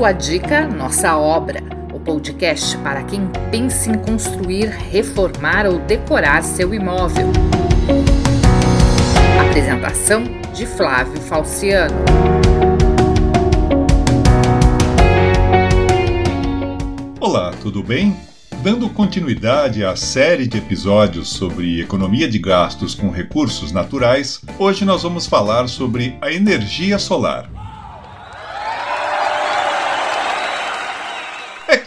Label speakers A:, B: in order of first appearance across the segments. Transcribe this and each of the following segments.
A: Sua dica, nossa obra. O podcast para quem pensa em construir, reformar ou decorar seu imóvel. Apresentação de Flávio Falciano.
B: Olá, tudo bem? Dando continuidade à série de episódios sobre economia de gastos com recursos naturais, hoje nós vamos falar sobre a energia solar.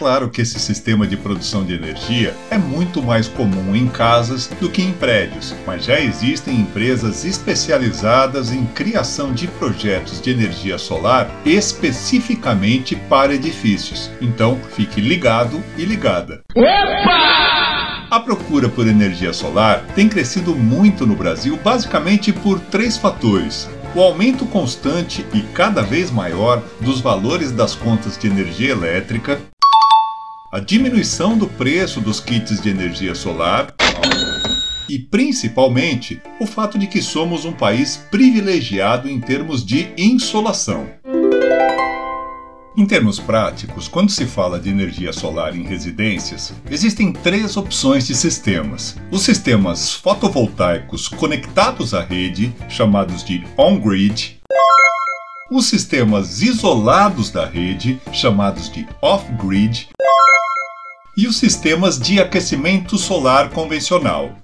B: Claro que esse sistema de produção de energia é muito mais comum em casas do que em prédios, mas já existem empresas especializadas em criação de projetos de energia solar especificamente para edifícios. Então, fique ligado e ligada. Opa! A procura por energia solar tem crescido muito no Brasil, basicamente por três fatores o aumento constante e cada vez maior dos valores das contas de energia elétrica, a diminuição do preço dos kits de energia solar e, principalmente, o fato de que somos um país privilegiado em termos de insolação. Em termos práticos, quando se fala de energia solar em residências, existem três opções de sistemas. Os sistemas fotovoltaicos conectados à rede, chamados de on-grid, os sistemas isolados da rede, chamados de off-grid, e os sistemas de aquecimento solar convencional.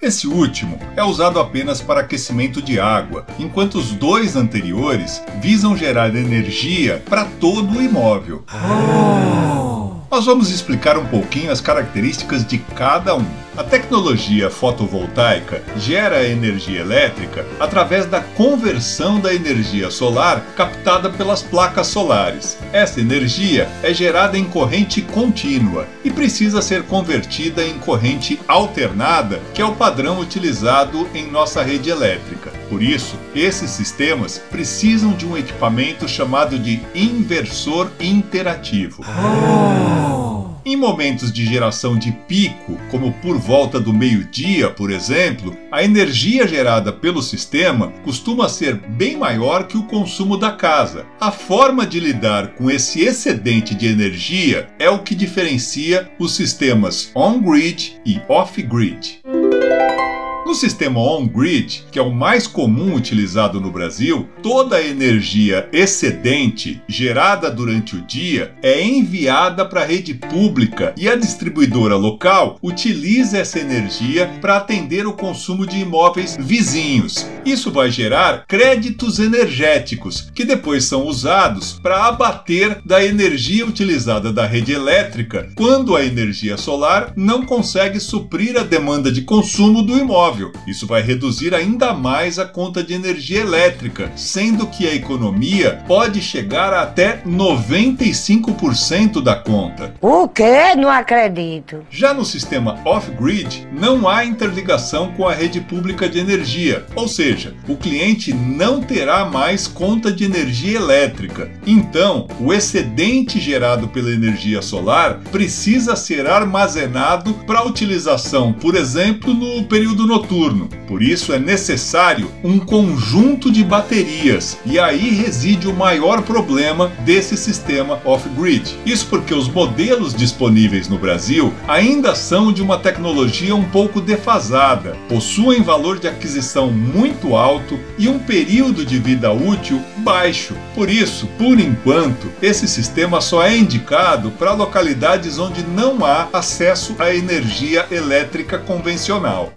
B: Esse último é usado apenas para aquecimento de água, enquanto os dois anteriores visam gerar energia para todo o imóvel. Oh. Nós vamos explicar um pouquinho as características de cada um. A tecnologia fotovoltaica gera energia elétrica através da conversão da energia solar captada pelas placas solares. Essa energia é gerada em corrente contínua e precisa ser convertida em corrente alternada, que é o padrão utilizado em nossa rede elétrica. Por isso, esses sistemas precisam de um equipamento chamado de inversor interativo. Oh. Em momentos de geração de pico, como por volta do meio-dia, por exemplo, a energia gerada pelo sistema costuma ser bem maior que o consumo da casa. A forma de lidar com esse excedente de energia é o que diferencia os sistemas on-grid e off-grid. No sistema on-grid, que é o mais comum utilizado no Brasil, toda a energia excedente gerada durante o dia é enviada para a rede pública e a distribuidora local utiliza essa energia para atender o consumo de imóveis vizinhos. Isso vai gerar créditos energéticos, que depois são usados para abater da energia utilizada da rede elétrica quando a energia solar não consegue suprir a demanda de consumo do imóvel Isso vai reduzir ainda mais a conta de energia elétrica, sendo que a economia pode chegar a até 95% da conta.
C: O quê? Não acredito.
B: Já no sistema off-grid, não há interligação com a rede pública de energia, ou seja, o cliente não terá mais conta de energia elétrica. Então, o excedente gerado pela energia solar precisa ser armazenado para utilização, por exemplo, no período noturno noturno. Por isso é necessário um conjunto de baterias, e aí reside o maior problema desse sistema off-grid. Isso porque os modelos disponíveis no Brasil ainda são de uma tecnologia um pouco defasada, possuem valor de aquisição muito alto e um período de vida útil baixo. Por isso, por enquanto, esse sistema só é indicado para localidades onde não há acesso à energia elétrica convencional.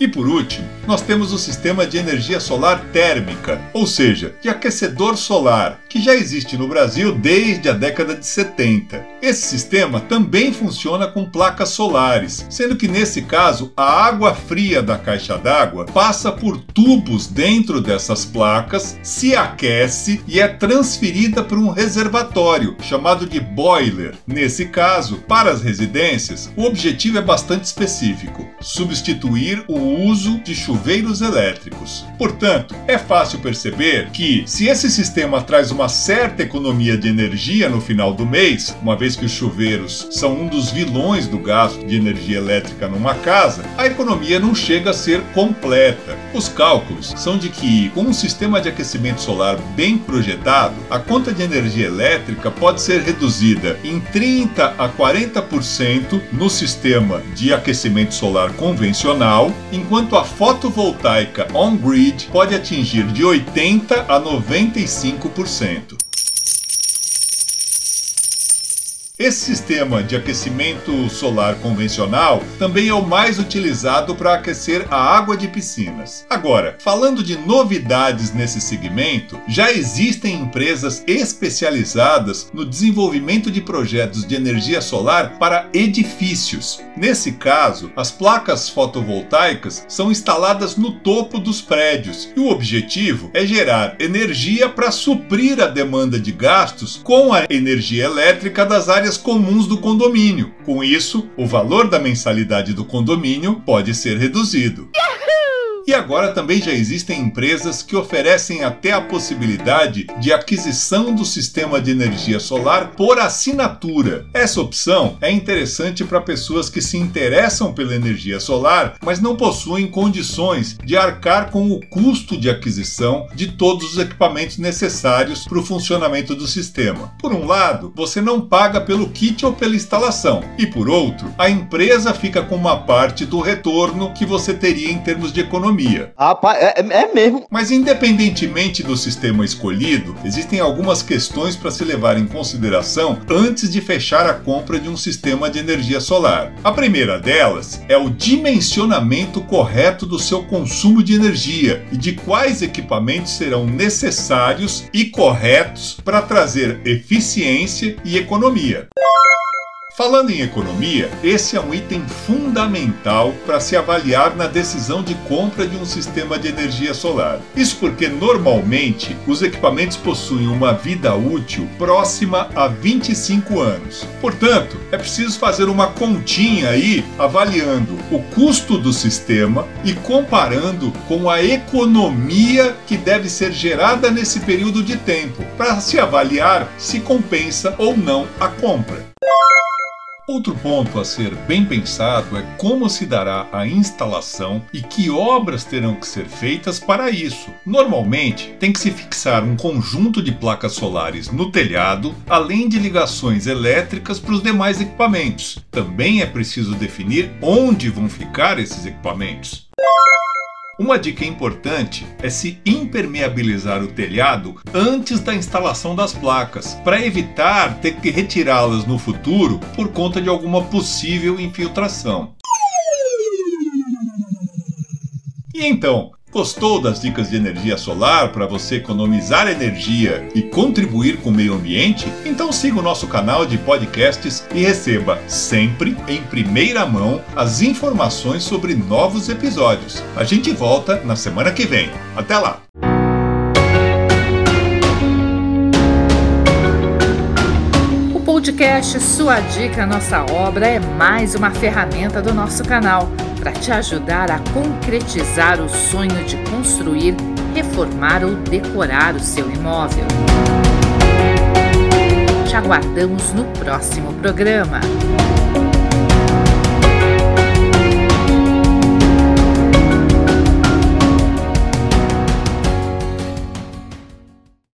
B: E por último, nós temos o sistema de energia solar térmica, ou seja, de aquecedor solar, que já existe no Brasil desde a década de 70. Esse sistema também funciona com placas solares, sendo que nesse caso a água fria da caixa d'água passa por tubos dentro dessas placas, se aquece e é transferida para um reservatório chamado de boiler. Nesse caso, para as residências, o objetivo é bastante específico: substituir o o uso de chuveiros elétricos. Portanto, é fácil perceber que, se esse sistema traz uma certa economia de energia no final do mês, uma vez que os chuveiros são um dos vilões do gasto de energia elétrica numa casa, a economia não chega a ser completa. Os cálculos são de que, com um sistema de aquecimento solar bem projetado, a conta de energia elétrica pode ser reduzida em 30 a 40% no sistema de aquecimento solar convencional, enquanto a fotovoltaica on-grid pode atingir de 80 a 95%. Esse sistema de aquecimento solar convencional também é o mais utilizado para aquecer a água de piscinas. Agora, falando de novidades nesse segmento, já existem empresas especializadas no desenvolvimento de projetos de energia solar para edifícios. Nesse caso, as placas fotovoltaicas são instaladas no topo dos prédios e o objetivo é gerar energia para suprir a demanda de gastos com a energia elétrica das áreas áreas comuns do condomínio. Com isso, o valor da mensalidade do condomínio pode ser reduzido. E agora também já existem empresas que oferecem até a possibilidade de aquisição do sistema de energia solar por assinatura. Essa opção é interessante para pessoas que se interessam pela energia solar, mas não possuem condições de arcar com o custo de aquisição de todos os equipamentos necessários para o funcionamento do sistema. Por um lado, você não paga pelo kit ou pela instalação, e por outro, a empresa fica com uma parte do retorno que você teria em termos de economia economia.
D: Rapaz, é, é mesmo.
B: Mas independentemente do sistema escolhido, existem algumas questões para se levar em consideração antes de fechar a compra de um sistema de energia solar. A primeira delas é o dimensionamento correto do seu consumo de energia e de quais equipamentos serão necessários e corretos para trazer eficiência e economia. Falando em economia, esse é um item fundamental para se avaliar na decisão de compra de um sistema de energia solar. Isso porque normalmente os equipamentos possuem uma vida útil próxima a 25 anos. Portanto, é preciso fazer uma continha aí avaliando o custo do sistema e comparando com a economia que deve ser gerada nesse período de tempo, para se avaliar se compensa ou não a compra. Outro ponto a ser bem pensado é como se dará a instalação e que obras terão que ser feitas para isso. Normalmente, tem que se fixar um conjunto de placas solares no telhado, além de ligações elétricas para os demais equipamentos. Também é preciso definir onde vão ficar esses equipamentos. Uma dica importante é se impermeabilizar o telhado antes da instalação das placas, para evitar ter que retirá-las no futuro por conta de alguma possível infiltração. E então, Gostou das dicas de energia solar para você economizar energia e contribuir com o meio ambiente? Então siga o nosso canal de podcasts e receba sempre em primeira mão as informações sobre novos episódios. A gente volta na semana que vem. Até lá!
A: O podcast Sua Dica Nossa Obra é mais uma ferramenta do nosso canal para te ajudar a concretizar o sonho de construir, reformar ou decorar o seu imóvel. Te aguardamos no próximo programa.